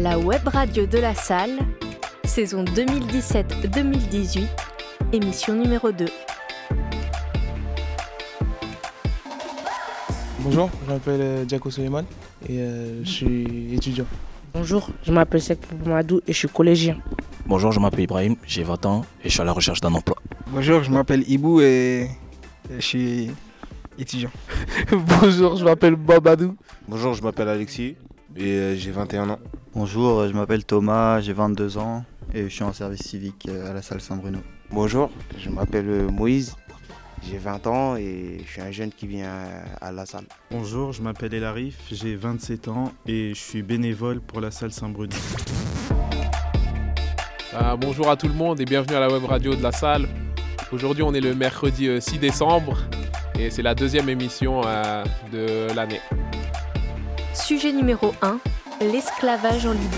La web radio de la salle, saison 2017-2018, émission numéro 2. Bonjour, je m'appelle euh, Diaco Soleiman et euh, je suis étudiant. Bonjour, je m'appelle Sek Mamadou et je suis collégien. Bonjour, je m'appelle Ibrahim, j'ai 20 ans et je suis à la recherche d'un emploi. Bonjour, je m'appelle Ibou et je suis étudiant. Bonjour, je m'appelle Babadou. Bonjour, je m'appelle Alexis et euh, j'ai 21 ans. Bonjour, je m'appelle Thomas, j'ai 22 ans et je suis en service civique à la salle Saint-Bruno. Bonjour, je m'appelle Moïse, j'ai 20 ans et je suis un jeune qui vient à la salle. Bonjour, je m'appelle Elarif, j'ai 27 ans et je suis bénévole pour la salle Saint-Bruno. Euh, bonjour à tout le monde et bienvenue à la web radio de la salle. Aujourd'hui, on est le mercredi 6 décembre et c'est la deuxième émission euh, de l'année. Sujet numéro 1, l'esclavage en Libye.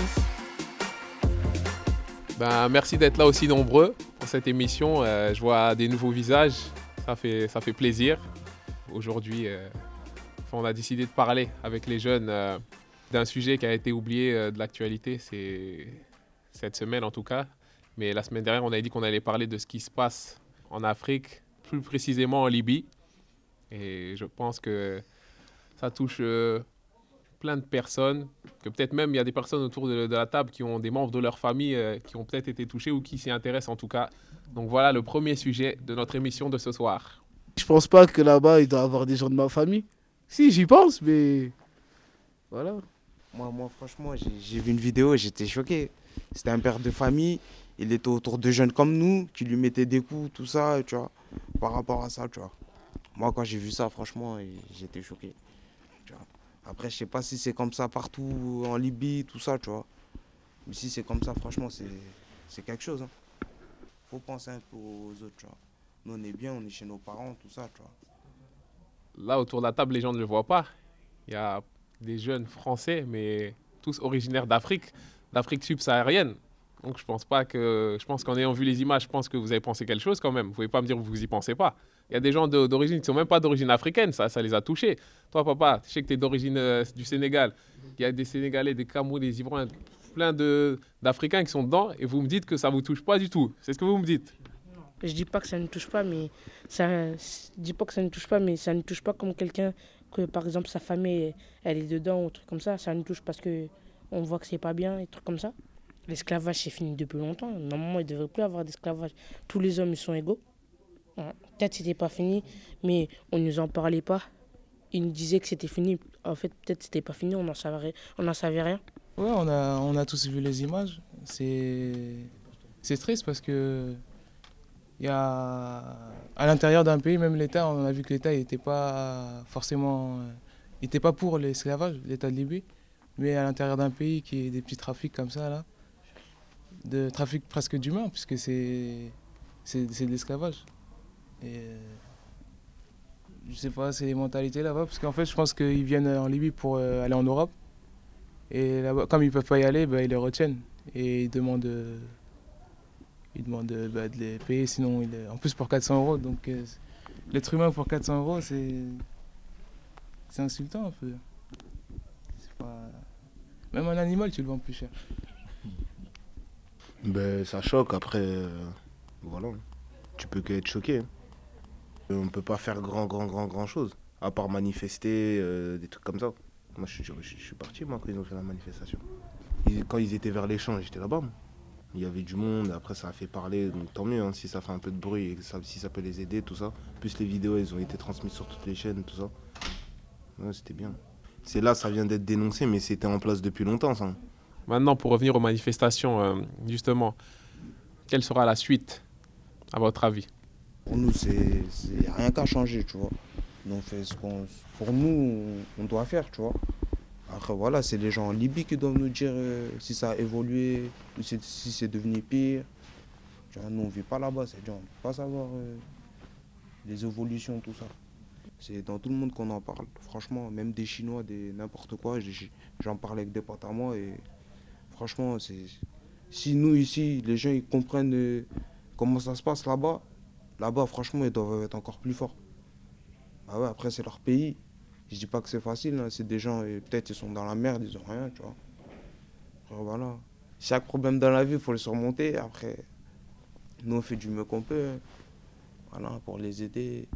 Ben, merci d'être là aussi nombreux pour cette émission. Euh, je vois des nouveaux visages, ça fait, ça fait plaisir. Aujourd'hui, euh, on a décidé de parler avec les jeunes euh, d'un sujet qui a été oublié de l'actualité, c'est cette semaine en tout cas. Mais la semaine dernière, on a dit qu'on allait parler de ce qui se passe en Afrique, plus précisément en Libye. Et je pense que ça touche plein de personnes, que peut-être même il y a des personnes autour de, de la table qui ont des membres de leur famille euh, qui ont peut-être été touchés ou qui s'y intéressent en tout cas. Donc voilà le premier sujet de notre émission de ce soir. Je pense pas que là-bas il doit y avoir des gens de ma famille. Si, j'y pense, mais voilà. Moi, moi franchement, j'ai- vu une vidéo et j'étais choqué. C'était un père de famille, il était autour de jeunes comme nous, qui lui mettaient des coups, tout ça, tu vois, par rapport à ça, tu vois. Moi, quand j'ai vu ça, franchement, j'étais choqué. Après, je sais pas si c'est comme ça partout en Libye, tout ça, tu vois. Mais si c'est comme ça, franchement, c'est quelque chose. Hein. Faut penser un peu aux autres, tu vois. Nous, on est bien, on est chez nos parents, tout ça, tu vois. Là, autour de la table, les gens ne le voient pas. Il y a des jeunes français, mais tous originaires d'Afrique, d'Afrique subsaharienne. Donc je pense pas que. Je pense qu'en ayant vu les images, je pense que vous avez pensé quelque chose quand même. Vous pouvez pas me dire que vous y pensez pas. Il y a des gens d'origine qui sont même pas d'origine africaine, ça, ça les a touchés. Toi, papa, je sais que tu es d'origine euh, du Sénégal. Il y a des Sénégalais, des Camerounais, des Ivoiriens, plein d'Africains qui sont dedans, et vous me dites que ça vous touche pas du tout. C'est ce que vous me dites. Je dis pas que ça ne touche pas, mais ça, dis pas que ça ne touche pas, mais ça ne touche pas comme quelqu'un que par exemple sa famille elle est dedans ou un truc comme ça. Ça nous touche parce que on voit que c'est pas bien et trucs comme ça. L'esclavage c'est fini depuis longtemps. Normalement il devrait plus avoir d'esclavage. Tous les hommes ils sont égaux. Ouais. Peut-être c'était pas fini, mais on nous en parlait pas. Ils nous disaient que c'était fini. En fait peut-être c'était pas fini. On n'en savait, on savait rien. Ouais, on a, on a tous vu les images. C'est triste parce que y a à l'intérieur d'un pays, même l'État, on a vu que l'État n'était pas forcément, euh, il était pas pour l'esclavage, l'État de Libye, mais à l'intérieur d'un pays qui est des petits trafics comme ça là, de trafic presque d'humains, puisque c'est de l'esclavage. Et euh, je sais pas, c'est les mentalités là-bas, parce qu'en fait, je pense qu'ils viennent en Libye pour euh, aller en Europe. Et là-bas, comme ils peuvent pas y aller, bah, ils les retiennent. Et ils demandent, euh, ils demandent bah, de les payer, sinon, ils en plus pour 400 euros. Donc, l'être humain pour 400 euros, c'est c'est insultant un peu. Pas- Même un animal, tu le vends plus cher. Ben, ça choque, après, voilà. Tu peux qu'être choqué. hein. On ne peut pas faire grand, grand, grand, grand chose, à part manifester, euh, des trucs comme ça. Moi, je, suis- je- suis parti, moi, quand ils ont fait la manifestation. Quand ils étaient vers l'échange, j'étais là-bas. Il y avait du monde, après ça a fait parler, donc tant mieux, hein, si ça fait un peu de bruit et si ça peut les aider, tout ça. Plus les vidéos, elles ont été transmises sur toutes les chaînes, tout ça. Ouais, c'était bien. C'est là, ça vient d'être dénoncé, mais c'était en place depuis longtemps, ça. Maintenant, pour revenir aux manifestations, euh, justement, quelle sera la suite, à votre avis? Pour nous, c'est rien qu'à changer, tu vois. Donc, ce qu'on, pour nous, on doit faire, tu vois. Après, voilà, c'est les gens en Libye qui doivent nous dire euh, si ça a évolué, si, c'est devenu pire. Nous, on ne vit pas là-bas, on ne peut pas savoir euh, les évolutions, tout ça. C'est dans tout le monde qu'on en parle. Franchement, même des Chinois, des n'importe quoi, j'en parle avec des potes franchement, si nous ici, les gens ils comprennent euh, comment ça se passe là-bas, là-bas, franchement, ils doivent être encore plus forts. Ah ouais, après, c'est leur pays. Je dis pas que c'est facile, hein, c'est des gens, peut-être ils sont dans la merde, ils ont rien, tu vois. Voilà. Chaque problème dans la vie, il faut le surmonter. Après, nous, on fait du mieux qu'on peut. hein. Voilà, pour les aider.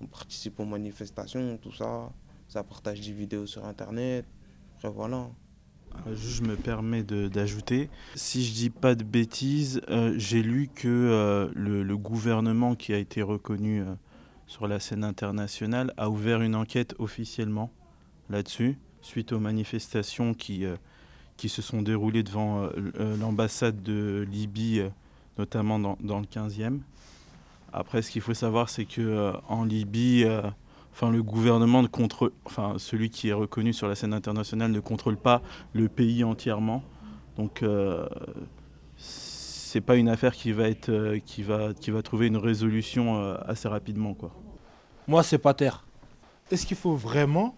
On participe aux manifestations, tout ça. Ça partage des vidéos sur Internet. Après, voilà. Je me permets d'ajouter, si je dis pas de bêtises, euh, j'ai lu que euh, le, gouvernement qui a été reconnu euh, sur la scène internationale a ouvert une enquête officiellement là-dessus, suite aux manifestations qui, qui se sont déroulées devant l'ambassade de Libye, notamment dans, dans le 15e. Après, ce qu'il faut savoir, c'est que en Libye, enfin, le gouvernement ne contrôle, enfin, celui qui est reconnu sur la scène internationale ne contrôle pas le pays entièrement. Donc, euh, c'est pas une affaire qui va être, euh, qui va, qui va trouver une résolution euh, assez rapidement, quoi. Moi, c'est pas terre. Est-ce qu'il faut vraiment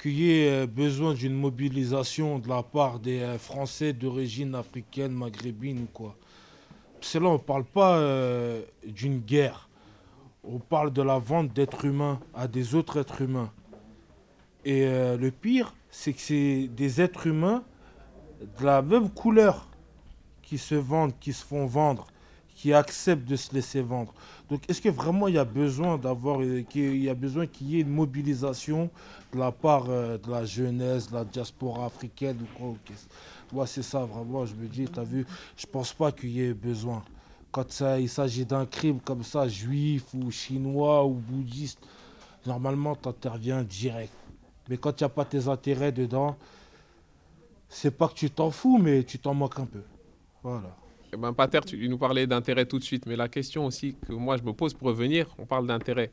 qu'il y ait euh, besoin d'une mobilisation de la part des Français d'origine africaine, maghrébine ou quoi? Parce que là, on ne parle pas euh, d'une guerre. On parle de la vente d'êtres humains à des autres êtres humains. Et euh, le pire, c'est que c'est des êtres humains de la même couleur qui se vendent, qui se font vendre, qui acceptent de se laisser vendre. Donc, est-ce que vraiment il y a besoin d'avoir, euh, qu'il y a besoin qu'il y ait une mobilisation de la part euh, de la jeunesse, de la diaspora africaine quoi Moi, c'est ça vraiment. Je me dis, t'as vu, je pense pas qu'il y ait besoin. Quand ça, il s'agit d'un crime comme ça, juif ou chinois ou bouddhiste, normalement, tu interviens direct. Mais quand il n'y a pas tes intérêts dedans, c'est pas que tu t'en fous, mais tu t'en moques un peu. Voilà. Eh ben, Pater, tu nous parlais d'intérêt tout de suite, mais la question aussi que moi je me pose pour revenir, on parle d'intérêt.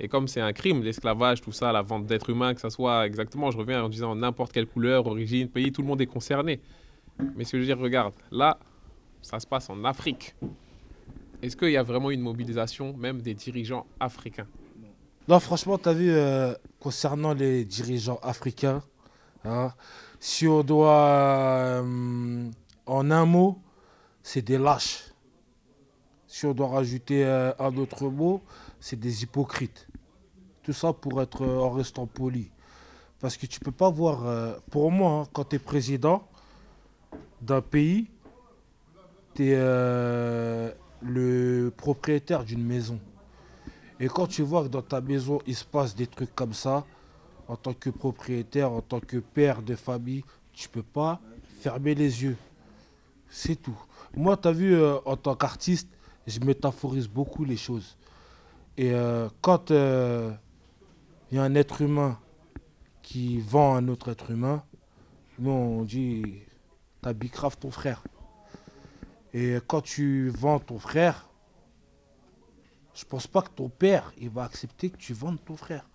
Et comme c'est un crime, l'esclavage, tout ça, la vente d'êtres humains, que ça soit exactement, je reviens en disant n'importe quelle couleur, origine, pays, tout le monde est concerné. Mais ce que je veux dire, regarde, là, ça se passe en Afrique. Est-ce qu'il y a vraiment une mobilisation, même des dirigeants africains? Non, franchement, tu as vu, euh, concernant les dirigeants africains, hein, si on doit, euh, en un mot, c'est des lâches. Si on doit rajouter euh, un autre mot, c'est des hypocrites. Tout ça pour être en restant poli. Parce que tu peux pas voir, pour moi, hein, quand tu es président d'un pays, tu es propriétaire d'une maison. Et quand tu vois que dans ta maison, il se passe des trucs comme ça, en tant que propriétaire, en tant que père de famille, tu peux pas fermer les yeux. C'est tout. Moi, tu as vu, euh, en tant qu'artiste, je métaphorise beaucoup les choses. Et euh, quand il y a un être humain qui vend un autre être humain, nous, on dit, t'as bicrave ton frère. Et quand tu vends ton frère, je pense pas que ton père va accepter que tu vendes ton frère.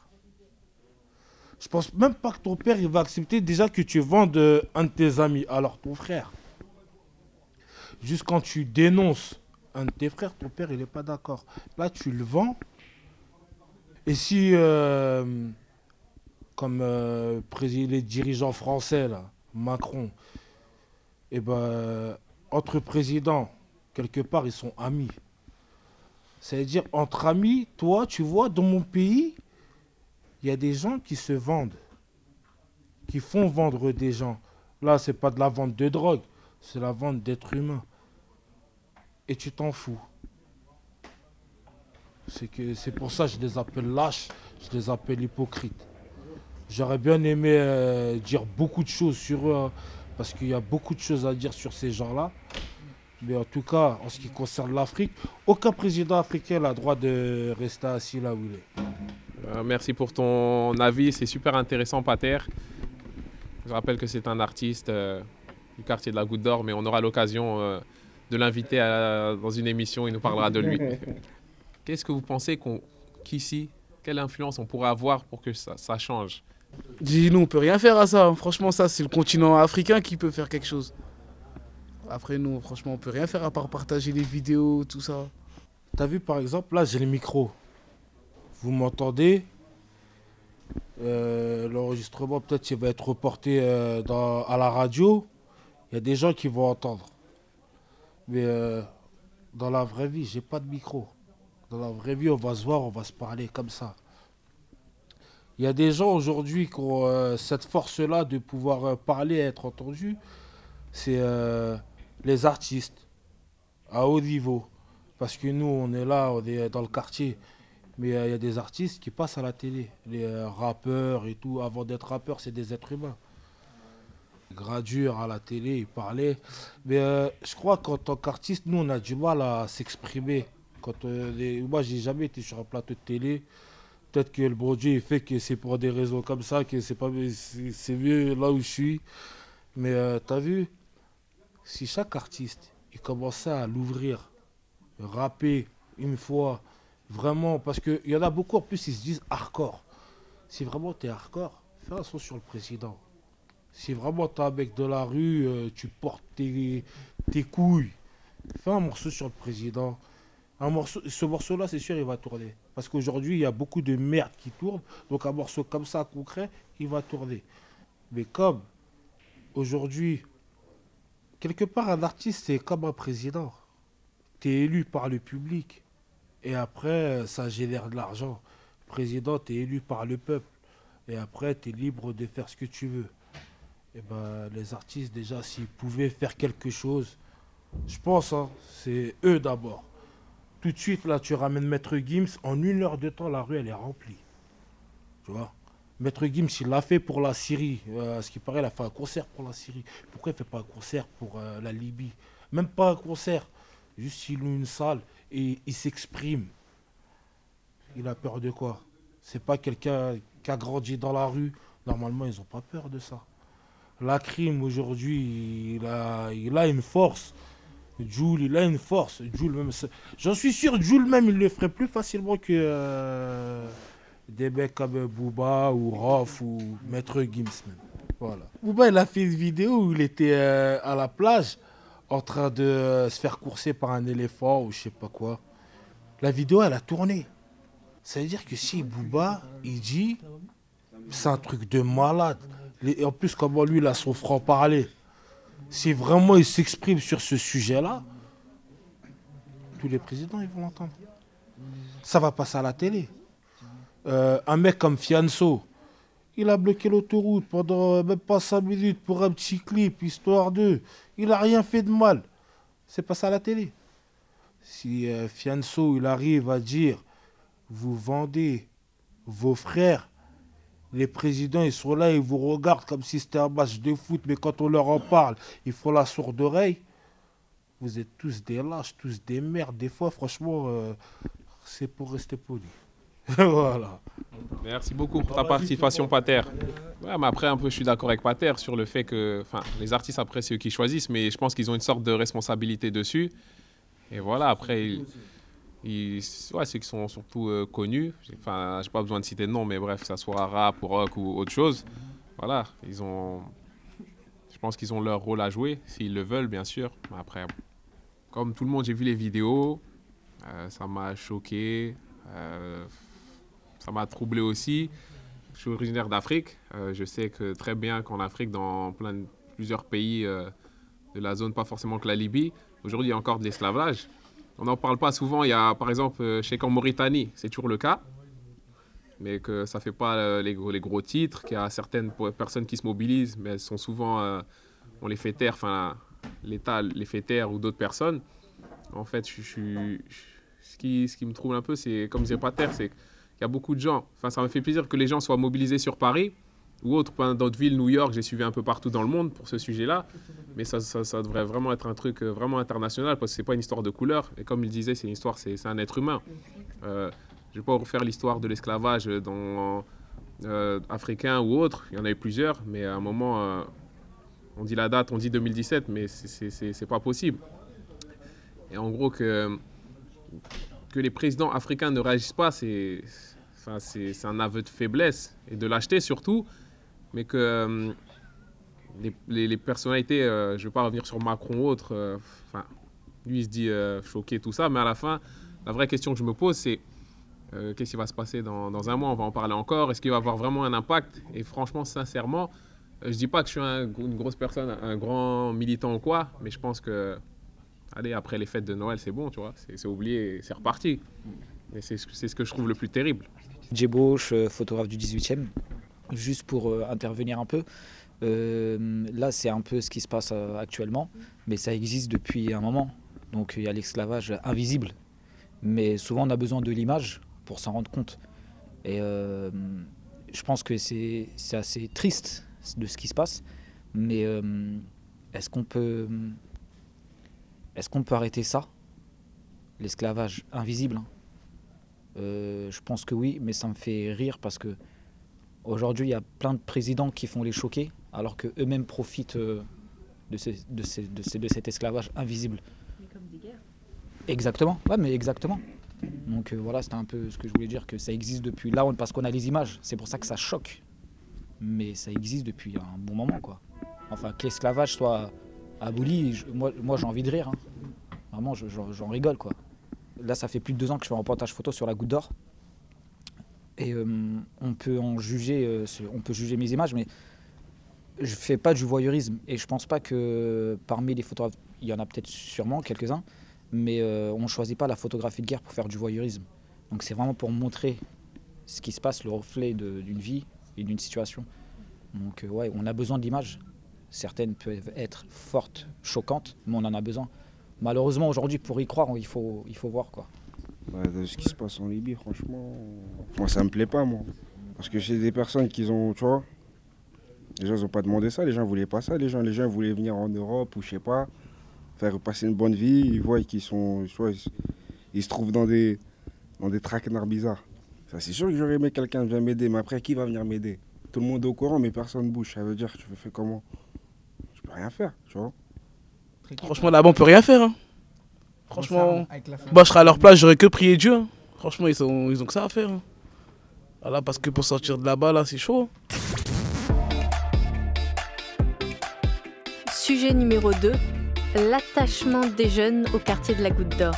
Je pense même pas que ton père va accepter déjà que tu vendes euh, un de tes amis, alors ton frère. Juste quand tu dénonces un de tes frères, ton père il n'est pas d'accord. Là tu le vends. Et si, euh, comme euh, les dirigeants français, là, Macron, et ben, entre présidents, quelque part, ils sont amis. C'est-à-dire, entre amis, toi, tu vois, dans mon pays, il y a des gens qui se vendent, qui font vendre des gens. Là, c'est pas de la vente de drogue, c'est la vente d'êtres humains. Et tu t'en fous. C'est que c'est pour ça que je les appelle lâches, je les appelle hypocrites. J'aurais bien aimé euh, dire beaucoup de choses sur eux, hein, parce qu'il y a beaucoup de choses à dire sur ces gens-là. Mais en tout cas, en ce qui concerne l'Afrique, aucun président africain n'a le droit de rester assis là où il est. Euh, merci pour ton avis, c'est super intéressant, Pater. Je rappelle que c'est un artiste euh, du quartier de la Goutte d'Or, mais on aura l'occasion euh, de l'inviter dans une émission, il nous parlera de lui. Qu'est-ce que vous pensez qu'ici, quelle influence on pourrait avoir pour que ça, ça change? Dis, nous, on peut rien faire à ça. hein. Franchement, ça, c'est le continent africain qui peut faire quelque chose. Après, nous, franchement, on peut rien faire à part partager les vidéos, tout ça. T'as vu, par exemple, là, j'ai le micro. Vous m'entendez? Euh, L'enregistrement, peut-être, il va être reporté euh, à la radio. Il y a des gens qui vont entendre. Mais euh, dans la vraie vie, j'ai pas de micro. Dans la vraie vie, on va se voir, on va se parler comme ça. Il y a des gens aujourd'hui qui ont cette force-là de pouvoir parler et être entendus. c'est les artistes à haut niveau. Parce que nous, on est là, on est dans le quartier. Mais euh, il y a des artistes qui passent à la télé. Les euh, rappeurs et tout. Avant d'être rappeurs, c'est des êtres humains. Gradure à la télé, ils parlaient. Mais euh, je crois qu'en tant qu'artiste, nous, on a du mal à s'exprimer. Quand, les- Moi, j'ai jamais été sur un plateau de télé. Peut-être que le bon fait que c'est pour des raisons comme ça, que c'est pas mieux là où je suis. Mais euh, t'as vu, si chaque artiste il commençait à l'ouvrir, rapper une fois, vraiment, parce qu'il y en a beaucoup en plus, ils se disent hardcore. Si vraiment tu es hardcore, fais un son sur le président. Si vraiment tu es un mec de la rue, euh, tu portes tes, tes couilles, fais un morceau sur le président. Un morceau, ce morceau-là, c'est sûr, il va tourner. Parce qu'aujourd'hui, il y a beaucoup de merde qui tourne. Donc un morceau comme ça, concret, il va tourner. Mais comme aujourd'hui, quelque part, un artiste, c'est comme un président. Tu es élu par le public. Et après, ça génère de l'argent. Président, tu es élu par le peuple. Et après, tu es libre de faire ce que tu veux. Et ben, les artistes, déjà, s'ils pouvaient faire quelque chose, je pense, hein, c'est eux d'abord. Tout de suite, là, tu ramènes Maître Gims, en une heure de temps, la rue, elle est remplie. Tu vois? Maître Gims, il l'a fait pour la Syrie. Euh, à ce qui paraît, il a fait un concert pour la Syrie. Pourquoi il ne fait pas un concert pour euh, la Libye? Même pas un concert. Juste, il loue une salle et il s'exprime. Il a peur de quoi? C'est pas quelqu'un qui a grandi dans la rue. Normalement, ils n'ont pas peur de ça. La crime, aujourd'hui, il a, a une force. Jules, il a une force. Jules, même, j'en suis sûr, Jules même, il le ferait plus facilement que euh, des mecs comme Booba ou Rof ou Maître Gims. même. Voilà. Booba, il a fait une vidéo où il était euh, à la plage en train de euh, se faire courser par un éléphant ou je sais pas quoi. La vidéo, elle a tourné. Ça veut dire que si Booba, il dit, c'est un truc de malade. En plus, comment lui, il a son franc-parler. Si vraiment il s'exprime sur ce sujet-là, tous les présidents, ils vont l'entendre. Ça va passer à la télé. Euh, un mec comme Fianso, il a bloqué l'autoroute pendant euh, même pas 5 minutes pour un petit clip, histoire de. Il a rien fait de mal. C'est passé à la télé. Si euh, Fianso, il arrive à dire, vous vendez vos frères, les présidents, ils sont là, ils vous regardent comme si c'était un match de foot, mais quand on leur en parle, ils font la sourde oreille. Vous êtes tous des lâches, tous des merdes. Des fois, franchement, c'est pour rester poli. voilà. Merci beaucoup pour ta participation, Pater. Ouais, mais après, un peu, je suis d'accord avec Pater sur le fait que les artistes, après, c'est eux qui choisissent, mais je pense qu'ils ont une sorte de responsabilité dessus. Et voilà, après, ils, ils, ouais, ceux qui sont surtout euh, connus, enfin, j'ai pas besoin de citer de nom, mais bref, que ça soit rap ou rock ou autre chose, voilà, ils ont. Je pense qu'ils ont leur rôle à jouer, s'ils le veulent, bien sûr. Mais après, comme tout le monde, j'ai vu les vidéos, euh, ça m'a choqué. euh, ça m'a troublé aussi. Je suis originaire d'Afrique. Euh, je sais très bien qu'en Afrique, dans plein plusieurs pays euh, de la zone, pas forcément que la Libye, aujourd'hui il y a encore de l'esclavage. On n'en parle pas souvent. Il y a par exemple, euh, je sais qu'en Mauritanie, c'est toujours le cas, mais que ça fait pas les, gros, les gros titres, qu'il y a certaines personnes qui se mobilisent, mais elles sont souvent, on les fait taire, enfin l'État les fait taire ou d'autres personnes. En fait, je, je je- ce, qui, ce qui me trouble un peu, c'est, comme disait Pater, c'est qu'il y a beaucoup de gens. Enfin, ça me fait plaisir que les gens soient mobilisés sur Paris ou autres, dans d'autres villes, New York, j'ai suivi un peu partout dans le monde pour ce sujet-là. Mais ça, ça, ça devrait vraiment être un truc euh, vraiment international parce que c'est pas une histoire de couleur. Et comme il disait, c'est une histoire, c'est un être humain. Euh, je ne vais pas refaire l'histoire de l'esclavage dans, euh, africain ou autre. Il y en a eu plusieurs, mais à un moment, euh, on dit la date, on dit 2017, mais c'est pas possible. Et en gros, que, que les présidents africains ne réagissent pas, c'est enfin, un aveu de faiblesse et de lâcheté surtout, mais que euh, les, personnalités, euh, je ne vais pas revenir sur Macron ou autre, euh, enfin, lui il se dit choqué, tout ça, mais à la fin, la vraie question que je me pose, c'est qu'est-ce qui va se passer dans, un mois? On va en parler encore. Est-ce qu'il va avoir vraiment un impact? Et franchement, sincèrement, je dis pas que je suis un- une grosse personne, un grand militant ou quoi, mais je pense que, allez, après les fêtes de Noël, c'est bon, tu vois, c'est oublié, c'est reparti. Et c'est ce que- je trouve le plus terrible. Djebauche, euh, photographe du 18e. Juste pour euh, intervenir un peu, Euh, là, c'est un peu ce qui se passe actuellement, mais ça existe depuis un moment. Donc il y a l'esclavage invisible. Mais souvent, on a besoin de l'image pour s'en rendre compte. Et je pense que c'est assez triste de ce qui se passe. Mais est-ce qu'on peut, est-ce qu'on peut arrêter ça? L'esclavage invisible hein Euh, Je pense que oui, mais ça me fait rire parce que aujourd'hui, il y a plein de présidents qui font les choquer, alors qu'eux-mêmes profitent euh, de, ces- de, ces- de, ces- de cet esclavage invisible. Exactement, ouais, mais exactement. Donc euh, voilà, c'était un peu ce que je voulais dire, que ça existe depuis là, parce qu'on a les images, c'est pour ça que ça choque. Mais ça existe depuis un bon moment, quoi. Enfin, que l'esclavage soit aboli, je- moi, j'ai envie de rire. hein. Vraiment, je- j'en rigole, quoi. Là, ça fait plus de deux ans que je fais un reportage photo sur la goutte d'or. Et euh, on peut en juger, euh, on peut juger mes images, mais je fais pas du voyeurisme. Et je pense pas que parmi les photographes, il y en a peut-être sûrement quelques-uns, mais euh, on choisit pas la photographie de guerre pour faire du voyeurisme. Donc c'est vraiment pour montrer ce qui se passe, le reflet de- d'une vie et d'une situation. Donc euh, ouais, on a besoin d'images. Certaines peuvent être fortes, choquantes, mais on en a besoin. Malheureusement aujourd'hui, pour y croire, il faut, il faut voir quoi. Ce qui se passe en Libye, franchement, moi ça me plaît pas, moi. Parce que c'est des personnes qui ont, tu vois, les gens ils ont pas demandé ça, les gens voulaient pas ça, les gens, les gens voulaient venir en Europe ou je sais pas, faire passer une bonne vie, ils voient qu'ils sont, ils, se trouvent dans des, dans des traquenards bizarres. Ça c'est sûr que j'aurais aimé quelqu'un vienne m'aider, mais après qui va venir m'aider? Tout le monde est au courant, mais personne bouge, ça veut dire tu fais comment? Rien faire, tu vois. Franchement, là-bas, on peut rien faire. hein. Franchement, bah, je serais à leur place, j'aurais que prié Dieu. hein. Franchement, ils, sont, ils ont que ça à faire. hein. Voilà, parce que pour sortir de là-bas, là, c'est chaud. Sujet numéro 2, l'attachement des jeunes au quartier de la Goutte d'Or.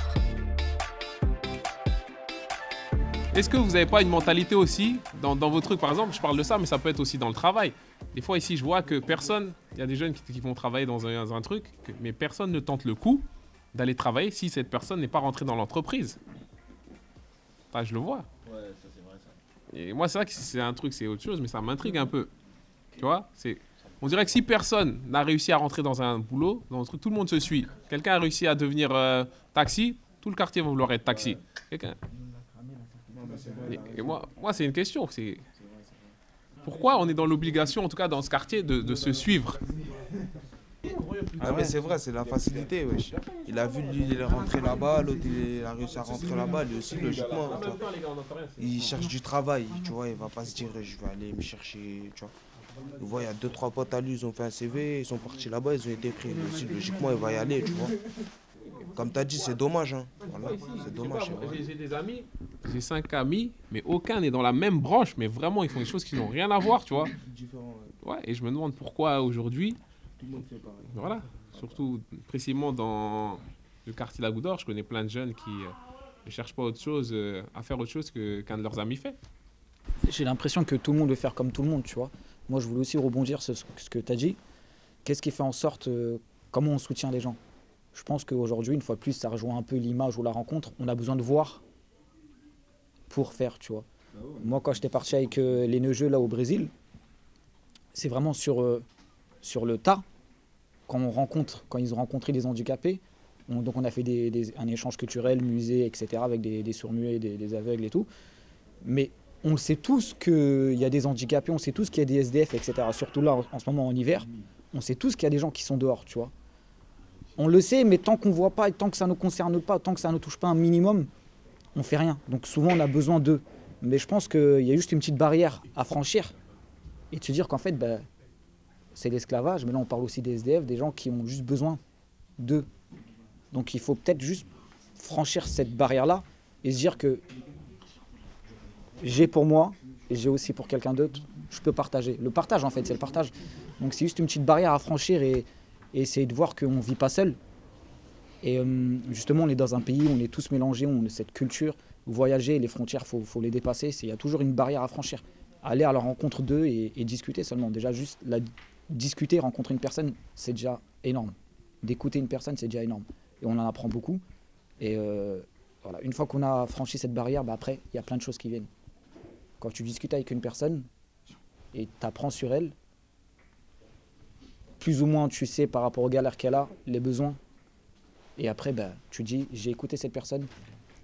Est-ce que vous n'avez pas une mentalité aussi dans, dans vos trucs? Par exemple, je parle de ça, mais ça peut être aussi dans le travail. Des fois, ici, je vois que personne, il y a des jeunes qui, qui vont travailler dans un, dans un truc, que- mais personne ne tente le coup d'aller travailler si cette personne n'est pas rentrée dans l'entreprise. Enfin, je le vois. Et moi, c'est vrai que c'est un truc, c'est autre chose, mais ça m'intrigue un peu. Tu vois c'est, On dirait que si personne n'a réussi à rentrer dans un boulot, dans un truc, tout le monde se suit. Quelqu'un a réussi à devenir euh, taxi, tout le quartier va vouloir être taxi. Quelqu'un- et, et moi, moi c'est une question. C'est pourquoi on est dans l'obligation, en tout cas dans ce quartier, de, de se suivre? Ah mais c'est vrai, c'est la facilité, wesh. Il a vu lui, il est rentré là-bas, l'autre il a réussi à rentrer là-bas, lui aussi logiquement. tu vois. Il cherche du travail, tu vois, il va pas se dire je vais aller me chercher, tu vois. Il voit, il y a deux, trois potes à lui, ils ont fait un CV, ils sont partis là-bas, ils ont été pris. Lui aussi, logiquement, il va y aller, tu vois. Comme tu as dit, c'est dommage, hein. Voilà, c'est dommage. c'est vrai. J'ai des amis, j'ai cinq amis, mais aucun n'est dans la même branche, mais vraiment ils font des choses qui n'ont rien à voir, tu vois. Ouais, et je me demande pourquoi aujourd'hui, Tout le monde fait pareil. voilà, surtout précisément dans le quartier de la Goutte d'Or, je connais plein de jeunes qui euh, ne cherchent pas autre chose, euh, à faire autre chose qu'un de leurs amis fait. J'ai l'impression que tout le monde veut faire comme tout le monde, tu vois. Moi, je voulais aussi rebondir sur ce ce que tu as dit. Qu'est-ce qui fait en sorte, euh, comment on soutient les gens? Je pense qu'aujourd'hui, une fois de plus, ça rejoint un peu l'image ou la rencontre. On a besoin de voir pour faire, tu vois. Moi, quand j'étais parti avec euh, les Neugeux là au Brésil, c'est vraiment sur, euh, sur le tas. Quand on rencontre, quand ils ont rencontré des handicapés, on- donc on a fait un échange culturel, musée, etc., avec des, des sourds-muets, des, aveugles et tout. Mais on sait tous qu'il y a des handicapés, on sait tous qu'il y a des SDF, etc. Surtout là, en, en ce moment en hiver, on sait tous qu'il y a des gens qui sont dehors, tu vois. On le sait, mais tant qu'on ne voit pas et tant que ça ne nous concerne pas, tant que ça ne touche pas un minimum, on fait rien. Donc souvent, on a besoin d'eux. Mais je pense qu'il y a juste une petite barrière à franchir et de se dire qu'en fait, bah, c'est l'esclavage. Mais là, on parle aussi des SDF, des gens qui ont juste besoin d'eux. Donc il faut peut-être juste franchir cette barrière-là et se dire que j'ai pour moi et j'ai aussi pour quelqu'un d'autre, je peux partager. Le partage, en fait, c'est le partage. Donc c'est juste une petite barrière à franchir et, et essayer de voir qu'on ne vit pas seul. Et euh, justement, on est dans un pays où on est tous mélangés, on a cette culture. Voyager, les frontières, il faut, les dépasser. Il y a toujours une barrière à franchir. Aller à la rencontre d'eux et, discuter seulement. Déjà, juste discuter, rencontrer une personne, c'est déjà énorme. D'écouter une personne, c'est déjà énorme. Et on en apprend beaucoup. Et euh, voilà, une fois qu'on a franchi cette barrière, bah après, il y a plein de choses qui viennent. Quand tu discutes avec une personne et tu apprends sur elle, plus ou moins, tu sais, par rapport aux galères qu'elle a, les besoins. Et après, bah, tu dis, j'ai écouté cette personne,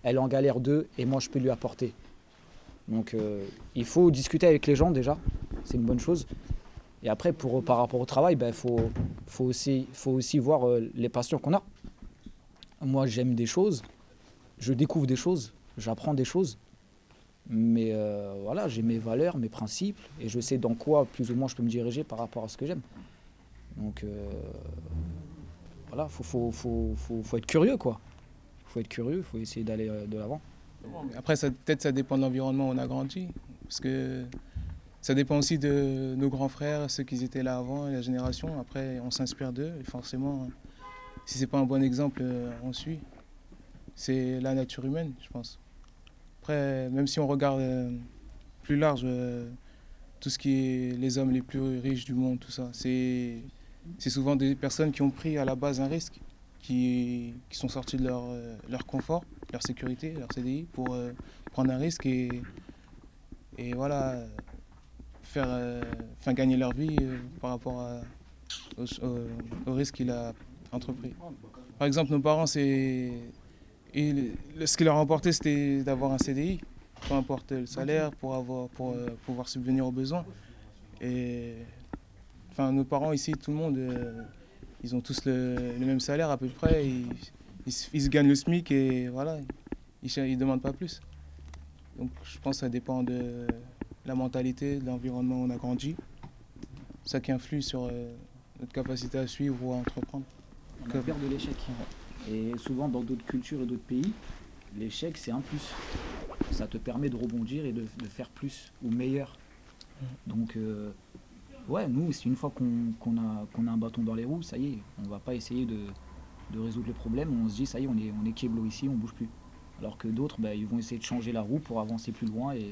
elle en galère d'eux, et moi, je peux lui apporter. Donc, euh, il faut discuter avec les gens déjà, c'est une bonne chose. Et après, pour, par rapport au travail, il bah, faut, faut, aussi, faut aussi voir euh, les passions qu'on a. Moi, j'aime des choses, je découvre des choses, j'apprends des choses. Mais euh, voilà, j'ai mes valeurs, mes principes, et je sais dans quoi plus ou moins je peux me diriger par rapport à ce que j'aime. Donc euh, voilà, faut, faut, faut, faut, être curieux quoi. Faut être curieux, faut essayer d'aller euh, de l'avant. Après, peut-être ça dépend de l'environnement où on a grandi, parce que ça dépend aussi de nos grands frères, ceux qui étaient là avant, la génération. Après, on s'inspire d'eux, et forcément, si c'est pas un bon exemple, on suit. C'est la nature humaine, je pense. Après, même si on regarde euh, plus large, euh, tout ce qui est les hommes les plus riches du monde, tout ça, c'est souvent des personnes qui ont pris à la base un risque, qui, qui sont sortis de leur, euh, leur confort, leur sécurité, leur CDI, pour prendre un risque et, et voilà, faire, enfin, gagner leur vie par rapport au, risque qu'il a entrepris. Par exemple, nos parents, c'est ce qui leur importé, c'était d'avoir un CDI, peu importe le salaire, pour, avoir, pour euh, pouvoir subvenir aux besoins. Et enfin, nos parents ici, tout le monde, euh, ils ont tous le, même salaire à peu près. Ils, ils, se gagnent le SMIC et voilà, ils ne demandent pas plus. Donc je pense que ça dépend de la mentalité, de l'environnement où on a grandi. Ça qui influe sur euh, notre capacité à suivre ou à entreprendre. On a peur de l'échec. Et souvent, dans d'autres cultures et d'autres pays, l'échec, c'est un plus. Ça te permet de rebondir et de, faire plus ou meilleur. Donc, euh, ouais, nous, c'est une fois qu'on a, a un bâton dans les roues, ça y est, on va pas essayer de, résoudre le problème. On se dit, ça y est, on est, on est ici, on bouge plus. Alors que d'autres, bah, ils vont essayer de changer la roue pour avancer plus loin. Et,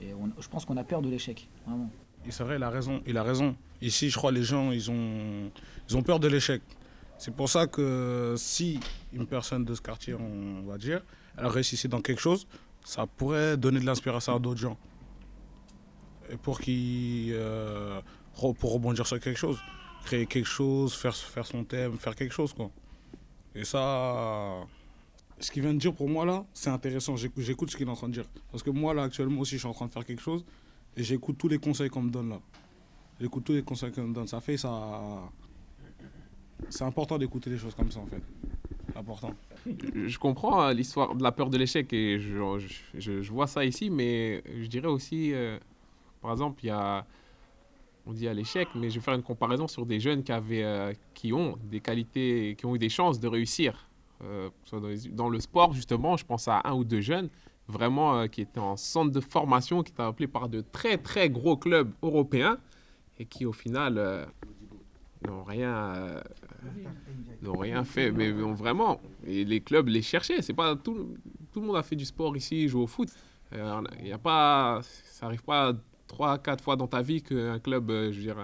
je pense qu'on a peur de l'échec, vraiment. C'est vrai, il a raison. Il a raison. Ici, je crois, les gens, ils ont, ils ont peur de l'échec. C'est pour ça que si une personne de ce quartier, on va dire, elle réussissait dans quelque chose, ça pourrait donner de l'inspiration à d'autres gens. Pour qu'ils euh, pour rebondir sur quelque chose, créer quelque chose, faire, faire son thème, faire quelque chose quoi. Et ça, ce qu'il vient de dire pour moi là, c'est intéressant. J'écoute ce qu'il est en train de dire. Parce que moi là actuellement aussi, je suis en train de faire quelque chose et j'écoute tous les conseils qu'on me donne là. J'écoute tous les conseils qu'on me donne. Ça fait ça c'est important d'écouter des choses comme ça en fait. Important. Je comprends hein, l'histoire de la peur de l'échec et je, je, je, vois ça ici, mais je dirais aussi, euh, par exemple, il y a, on dit à l'échec, mais je vais faire une comparaison sur des jeunes qui, avaient, euh, qui ont des qualités, qui ont eu des chances de réussir. Euh, dans le sport, justement, je pense à un ou deux jeunes vraiment qui étaient en centre de formation, qui étaient appelés par de très très gros clubs européens et qui au final n'ont rien, euh, n'ont rien fait, mais vraiment. Et les clubs les cherchaient. C'est pas tout, tout le monde a fait du sport ici, joue au foot. Il euh, y a pas, ça arrive pas trois, quatre fois dans ta vie qu'un club, euh, je dire,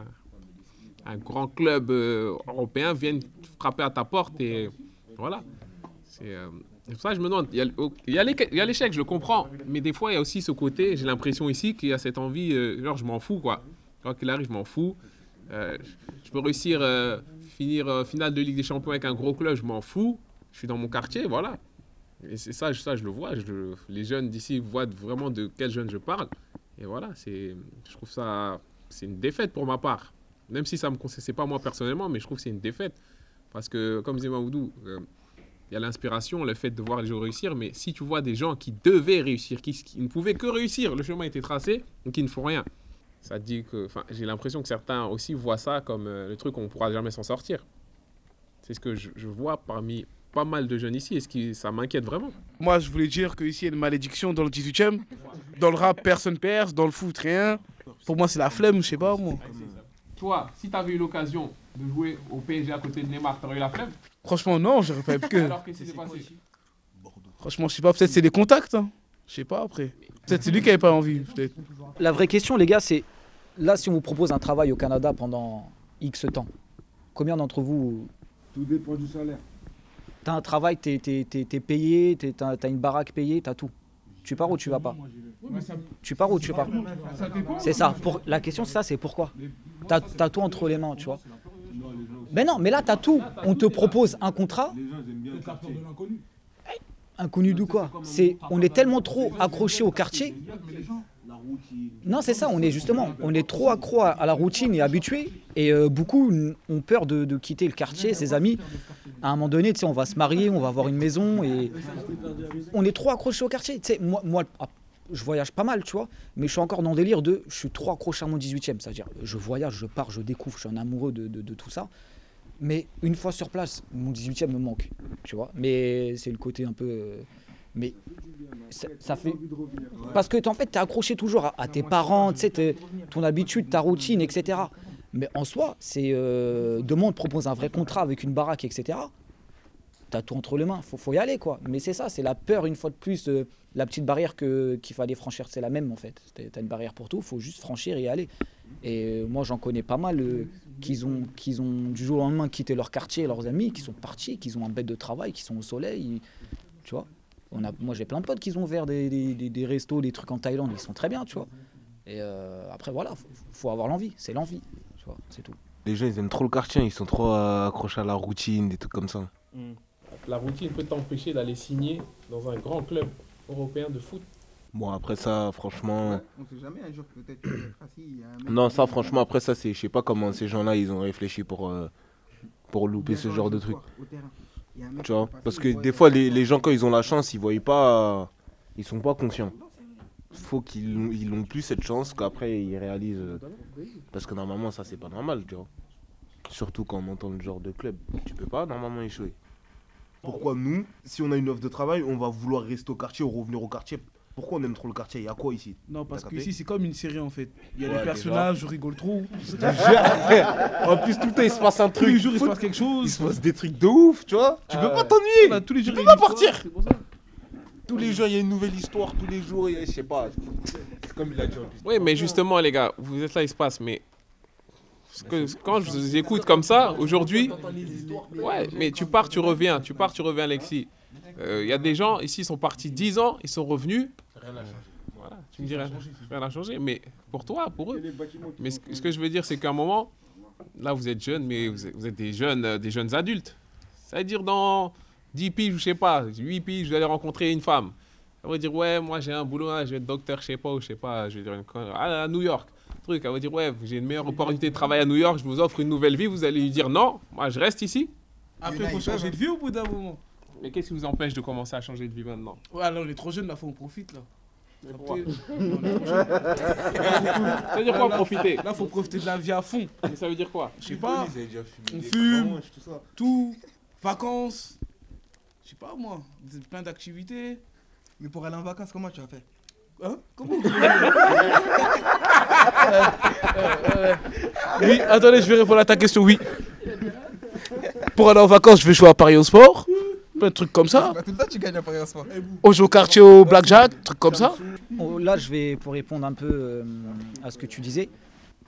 un, grand club européen vienne frapper à ta porte et voilà. C'est pour ça je me demande. Il y a l'échec, je le comprends, mais des fois il y a aussi ce côté. J'ai l'impression ici qu'il y a cette envie, genre je m'en fous quoi. Quand il arrive, je m'en fous. Euh, je peux réussir euh, finir euh, finale de Ligue des Champions avec un gros club, je m'en fous. Je suis dans mon quartier, voilà. Et c'est ça, ça, je le vois. Les jeunes d'ici voient vraiment de quels jeunes je parle. Et voilà, c'est, je trouve ça, c'est une défaite pour ma part. Même si ça me concerne pas moi personnellement, mais je trouve que c'est une défaite. Parce que, comme disait Maoudou, il y a l'inspiration, le fait de voir les gens réussir, mais si tu vois des gens qui devaient réussir, qui, ne pouvaient que réussir, le chemin était tracé, donc qui ne font rien ça dit que. J'ai l'impression que certains aussi voient ça comme euh, le truc où on ne pourra jamais s'en sortir. C'est ce que je, vois parmi pas mal de jeunes ici et ce qui, ça m'inquiète vraiment? Moi, je voulais dire qu'ici, il y a une malédiction dans le 18e. Dans le rap, personne perce. Dans le foot, rien. Pour moi, c'est la flemme, je sais pas, moi. Toi, si tu avais eu l'occasion de jouer au PSG à côté de Neymar, tu aurais eu la flemme? Franchement, non, j'aurais pas eu que. Alors, qu'est-ce qui s'est passé? Franchement, je sais pas, peut-être c'est des contacts. Hein. Je sais pas après. Peut-être c'est lui qui avait pas envie, peut-être. La vraie question, les gars, c'est Là, si on vous propose un travail au Canada pendant X temps, combien d'entre vous. Tout dépend du salaire. T'as un travail, t'es es, payé, t'as as une baraque payée, t'as tout. Tu pars ou tu vas pas Tu pars ou tu pars C'est ça. La question, c'est ça c'est pourquoi T'as as tout entre les mains, tu vois. Ben non, mais là, tu as tout. On te propose un contrat. Inconnu de quoi on est tellement trop accroché au quartier. Non, c'est ça. On est justement, on est trop accro à, la routine et habitué. Et euh, beaucoup ont peur de quitter le quartier, ses amis. À un moment donné, tu sais, on va se marier, on va avoir une maison et on est trop accroché au quartier. Tu sais, moi, moi, ah, je voyage pas mal, tu vois, mais je suis encore dans le délire de, je suis trop accroché à mon 18e. C'est-à-dire, je voyage, je pars, je découvre, je suis un amoureux de, tout ça. Mais une fois sur place, mon 18e me manque, tu vois. Mais c'est le côté un peu. euh, Mais ça, fait. Parce que en fait, tu es accroché toujours à, à tes parents, tu sais, t'es- ton habitude, ta routine, etc. Mais en soi, c'est. Euh, propose un vrai contrat avec une baraque, etc. Tu as tout entre les mains, faut, faut y aller, quoi. Mais c'est ça, c'est la peur, une fois de plus, euh, la petite barrière que- qu'il fallait franchir, c'est la même, en fait. Tu as une barrière pour tout, faut juste franchir et y aller. Et euh, moi, j'en connais pas mal euh, qui ont, qu'ils ont du jour au lendemain quitté leur quartier, leurs amis, qui sont partis, qui ont un bête de travail, qui sont au soleil. Tu vois Moi, j'ai plein de potes qui ont ouvert des, des, des- des restos, des trucs en Thaïlande, ils sont très bien, tu vois. Et euh, après, voilà, faut, faut avoir l'envie, c'est l'envie, tu vois, c'est tout. Les gens, ils aiment trop le quartier, ils sont trop euh, accrochés à la routine, des trucs comme ça. La routine peut t'empêcher d'aller signer dans un grand club européen de foot. Bon, après ça, franchement. On sait jamais, un jour peut-être Non, ça, franchement, après ça, c'est, je sais pas comment ces gens-là, ils ont réfléchi pour, euh, pour louper ce genre de truc. Tu vois Parce que des fois, les, les gens, quand ils ont la chance, ils voient pas. Ils sont pas conscients. Faut qu'ils n'ont plus cette chance qu'après ils réalisent. euh, Parce que normalement, ça, c'est pas normal, tu vois. Surtout quand on entend le genre de club. Tu peux pas normalement échouer. Pourquoi nous, si on a une offre de travail, on va vouloir rester au quartier ou revenir au quartier? Pourquoi on aime trop le quartier? Il y a quoi ici? Non, parce T'as que capté? ici, c'est comme une série en fait. Il y a Ouais, des personnages, déjà. je rigole trop. En plus, tout le temps, il se passe un Tous les truc. jours, il se passe quelque chose. Il se passe des trucs de ouf, tu vois Tu Ah peux ouais. pas t'ennuyer. Les tu jours, peux pas partir. histoire, c'est pour ça. Tous les jours, il y a une nouvelle histoire. Tous les jours, il y a- je sais pas. C'est comme il a dit en plus. Oui, mais justement, les gars, vous êtes là, il se passe, mais que- quand je vous écoute comme ça, aujourd'hui, ouais, mais tu pars, tu reviens, tu pars, tu reviens, Alexis. Euh, Il y a des gens ici, ils sont partis 10 ans, ils sont revenus. Voilà, tu me dis rien, rien n'a changé, mais pour toi, pour eux. Mais ce, ce que je veux dire, c'est qu'à un moment, là, vous êtes jeunes, mais vous êtes, vous êtes des jeunes, euh, des jeunes adultes. Ça veut dire dans 10 piges, je sais pas, 8 piges, vous allez rencontrer une femme. Elle va dire, ouais, moi j'ai un boulot, hein, je vais être docteur, je sais pas, ou je sais pas, je vais dire une connerie. Ah, à New York. Truc, elle va dire, ouais, j'ai une meilleure opportunité de travail à New York, je vous offre une nouvelle vie, vous allez lui dire non, moi je reste ici. Après, il faut changer de vie au bout d'un moment. Mais qu'est-ce qui vous empêche de commencer à changer de vie maintenant? Ouais, là, on est trop jeunes, là, faut en profiter, là. Ça veut dire quoi, Là, profiter? Là, faut profiter de la vie à fond. Mais ça veut dire quoi? Je sais pas. On fume, tout, vacances. Je sais pas, moi, plein d'activités. Mais pour aller en vacances, comment tu as fait? Hein? Comment? Oui, attendez, je vais répondre à ta question, oui. Pour aller en vacances, je vais jouer à Paris au sport. Plein de trucs comme ça. Tout le temps, tu gagnes à Paris en sport. On joue au quartier au blackjack, trucs comme ça. Oh, Là, je vais pour répondre un peu euh, à ce que tu disais.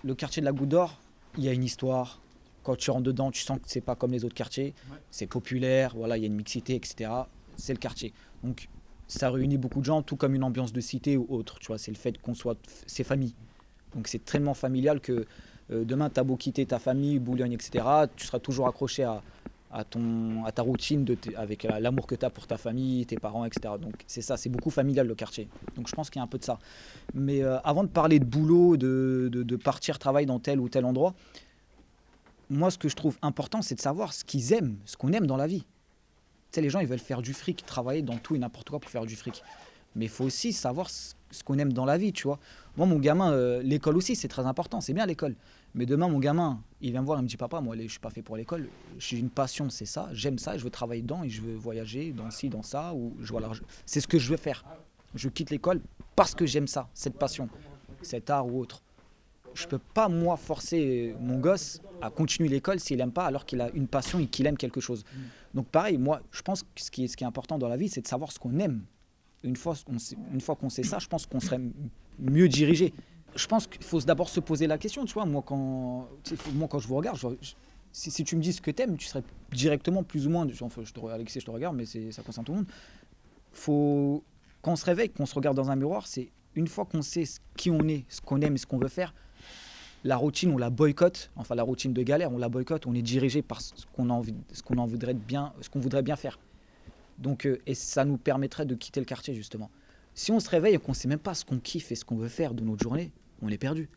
Le quartier de la Goutte d'Or, il y a une histoire. Quand tu rentres dedans, tu sens que c'est pas comme les autres quartiers. C'est populaire, voilà, il y a une mixité, etc. C'est le quartier. Donc, ça réunit beaucoup de gens, tout comme une ambiance de cité ou autre. Tu vois, c'est le fait qu'on soit, c'est famille. Donc, c'est tellement familial que euh, demain, tu as beau quitter ta famille, Boulogne, etc. Tu seras toujours accroché à, à, ton, à ta routine de avec la- l'amour que tu as pour ta famille, tes parents, etc. Donc c'est ça, c'est beaucoup familial le quartier. Donc je pense qu'il y a un peu de ça. Mais euh, avant de parler de boulot, de, de, de partir travailler dans tel ou tel endroit, moi ce que je trouve important, c'est de savoir ce qu'ils aiment, ce qu'on aime dans la vie. Tu sais, les gens, ils veulent faire du fric, travailler dans tout et n'importe quoi pour faire du fric. Mais il faut aussi savoir ce, qu'on aime dans la vie, tu vois. Moi, mon gamin, euh, l'école aussi, c'est très important, c'est bien l'école. Mais demain, mon gamin, il vient me voir, il me dit Papa, moi, je suis pas fait pour l'école. J'ai une passion, c'est ça. J'aime ça, je veux travailler dedans, et je veux voyager dans ci, dans ça. Ou je- c'est ce que je veux faire. Je quitte l'école parce que j'aime ça, cette passion, cet art ou autre. Je peux pas, moi, forcer mon gosse à continuer l'école s'il aime pas, alors qu'il a une passion et qu'il aime quelque chose. Donc, pareil, moi, je pense que ce qui est, ce qui est important dans la vie, c'est de savoir ce qu'on aime. Une fois qu'on sait, une fois qu'on sait ça, je pense qu'on serait mieux dirigé. Je pense qu'il faut d'abord se poser la question, tu vois. Moi, quand, moi, quand je vous regarde, je- je- si, si tu me dis ce que t'aimes, tu serais directement plus ou moins. Je te, Alexis, je te regarde, mais ça concerne tout le monde. Faut quand on se réveille, qu'on se regarde dans un miroir, c'est une fois qu'on sait qui on est, ce qu'on aime et ce qu'on veut faire. La routine, on la boycotte. Enfin, la routine de galère, on la boycotte. On est dirigé par ce qu'on a envie, ce qu'on en voudrait bien, ce qu'on voudrait bien faire. Donc, euh, et ça nous permettrait de quitter le quartier justement. Si on se réveille et qu'on sait même pas ce qu'on kiffe et ce qu'on veut faire de notre journée, on est perdu.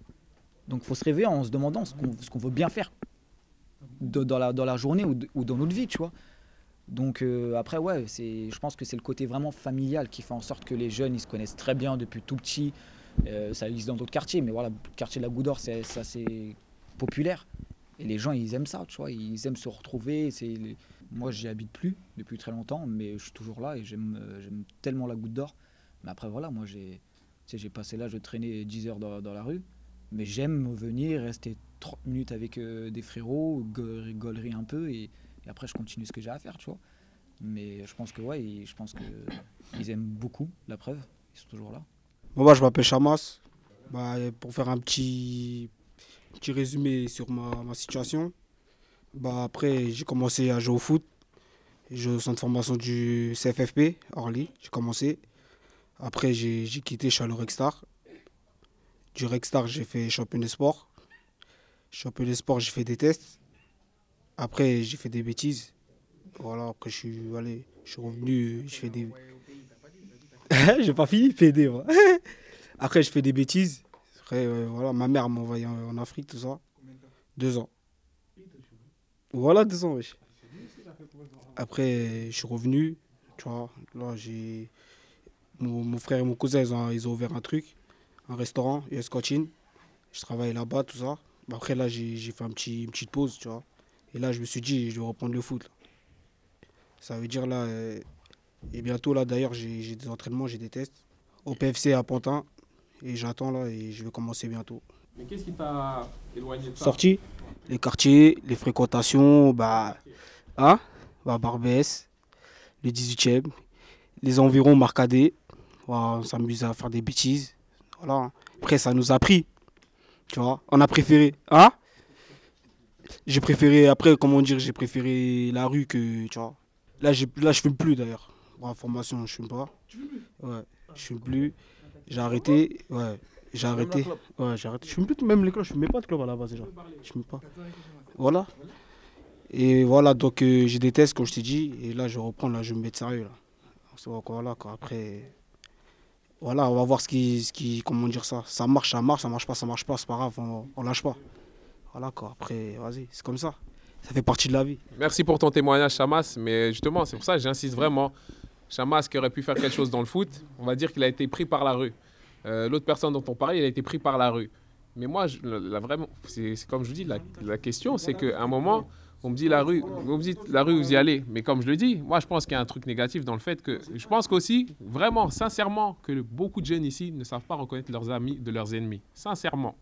Donc, faut se réveiller en se demandant ce qu'on ce qu'on veut bien faire dans, la, dans la journée ou dans notre vie, tu vois. Donc euh, après, ouais, c'est, je pense que c'est le côté vraiment familial qui fait en sorte que les jeunes, ils se connaissent très bien depuis tout petit. Euh, ça existe dans d'autres quartiers, mais voilà, le quartier de la Goutte d'Or, c'est assez populaire. Et les gens, ils aiment ça, tu vois, ils aiment se retrouver. Les- Moi, j'y habite plus depuis très longtemps, mais je suis toujours là et j'aime euh, tellement la Goutte d'Or. Mais après, voilà, moi, j'ai passé l'âge de traîner 10 heures dans, dans la rue, mais j'aime venir, rester 30 minutes avec euh, des frérots, go- rigolerie un peu, et, après, je continue ce que j'ai à faire, tu vois. Mais je pense que, ouais, je pense que ils aiment beaucoup, la preuve, ils sont toujours là. Bon, bah, je m'appelle Chamas. Bah, pour faire un petit, petit résumé sur ma, ma situation, bah, après, j'ai commencé à jouer au foot. J'ai joué au centre de formation du CFFP, Orly. J'ai commencé. Après, j'ai j'ai quitté, je suis allé au Rexstar. Du Rexstar, j'ai fait championnat sport. Championnat sport, j'ai fait des tests. Après, j'ai fait des bêtises. Voilà, après, je suis, allé, je suis revenu, je fais des. j'ai pas fini, PD, moi. Après, je fais des bêtises. Après, euh, voilà, ma mère m'a envoyé en, Afrique, tout ça. Deux ans. Voilà, deux ans, wesh. Après, je suis revenu, tu vois. Là, j'ai. Mon, frère et mon cousin, ils ont, ils ont ouvert un truc, un restaurant, US Cantine. Je travaille là-bas, tout ça. Bah, Après, là, j'ai fait une petite pause, tu vois. Et là, je me suis dit, je vais reprendre le foot. Ça veut dire, là. Et bientôt, là, d'ailleurs, j'ai des entraînements, j'ai des tests. Au PFC à Pantin. Et j'attends, là, et je vais commencer bientôt. Mais qu'est-ce qui t'a éloigné de ça Sortie, les quartiers, les fréquentations, bah, hein, bah Barbès, le 18e, les environs Marcadé. Voilà, on s'amuse à faire des bêtises. Voilà. Après, ça nous a pris. Tu vois, on a préféré. Hein J'ai préféré, après, comment dire, j'ai préféré la rue que. Tu vois. Là, là je fume plus d'ailleurs. Pour information, je fume pas. Ouais, je fume plus. J'ai arrêté. Ouais, j'ai arrêté. Ouais, j'ai arrêté. Je fume plus même les clopes. Je fumais pas de clopes à la base déjà. Je fume pas. Voilà. Et voilà, donc euh, j'ai des tests, comme je t'ai dit. Et là, je reprends, là, je me mets de sérieux. Là. Voilà, quoi. Après, voilà, on va voir ce qui, ce qui, comment dire ça. Ça marche, ça marche, ça marche pas, ça marche pas, c'est pas grave, on, on lâche pas. Voilà, quoi. Après, vas-y, c'est comme ça. Ça fait partie de la vie. Merci pour ton témoignage, Chamas. Mais justement, c'est pour ça que j'insiste vraiment. Chamas qui aurait pu faire quelque chose dans le foot, on va dire qu'il a été pris par la rue. Euh, L'autre personne dont on parlait, il a été pris par la rue. Mais moi, vraiment, c'est comme je vous dis, la, question, c'est qu'à un moment, on me dit la rue, on me la rue, vous y allez. Mais comme je le dis, moi, je pense qu'il y a un truc négatif dans le fait que, je pense qu'aussi, vraiment, sincèrement, que beaucoup de jeunes ici ne savent pas reconnaître leurs amis de leurs ennemis. Sincèrement,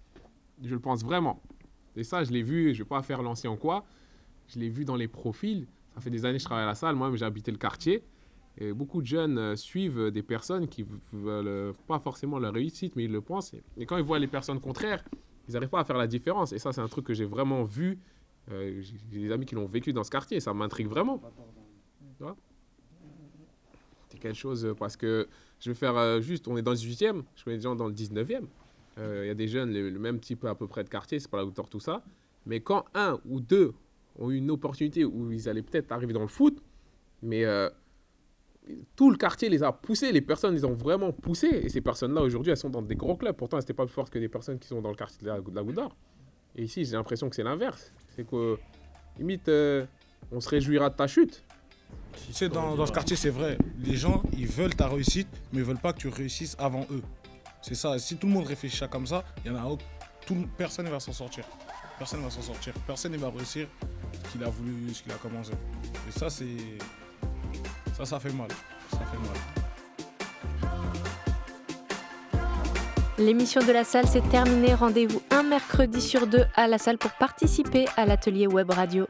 je le pense vraiment. Et ça, je l'ai vu, je ne vais pas faire l'ancien quoi. Je l'ai vu dans les profils. Ça fait des années que je travaille à la salle. Moi, j'ai habité le quartier. Et beaucoup de jeunes euh, suivent des personnes qui veulent euh, pas forcément leur réussite, mais ils le pensent. Et, quand ils voient les personnes contraires, ils n'arrivent pas à faire la différence. Et ça, c'est un truc que j'ai vraiment vu. Euh, j'ai des amis qui l'ont vécu dans ce quartier. Ça m'intrigue vraiment. C'est quelque chose parce que je vais faire juste, on est dans le 18e, je connais des gens dans le 19e. Euh, Il y a des jeunes, le, même type à peu près de quartier, c'est pas la hauteur, tout ça. Mais quand un ou deux ont eu une opportunité où ils allaient peut-être arriver dans le foot, mais tout le quartier les a poussés, les personnes les ont vraiment poussés. Et ces personnes-là, aujourd'hui, elles sont dans des gros clubs. Pourtant, elles n'étaient pas plus fortes que des personnes qui sont dans le quartier de la, d'Or. Et ici, j'ai l'impression que c'est l'inverse. C'est que, limite, euh, on se réjouira de ta chute. Tu sais, dans, ce quartier, c'est vrai. Les gens, ils veulent ta réussite, mais ils veulent pas que tu réussisses avant eux. C'est ça. Si tout le monde réfléchit comme ça, il y en a tout, personne ne va s'en sortir. Personne ne va s'en sortir. Personne ne va réussir ce qu'il a voulu, ce qu'il a commencé. Et ça, c'est. Ça, ça fait mal. L'émission de la salle s'est terminée. Rendez-vous un mercredi sur deux à la salle pour participer à l'atelier web radio.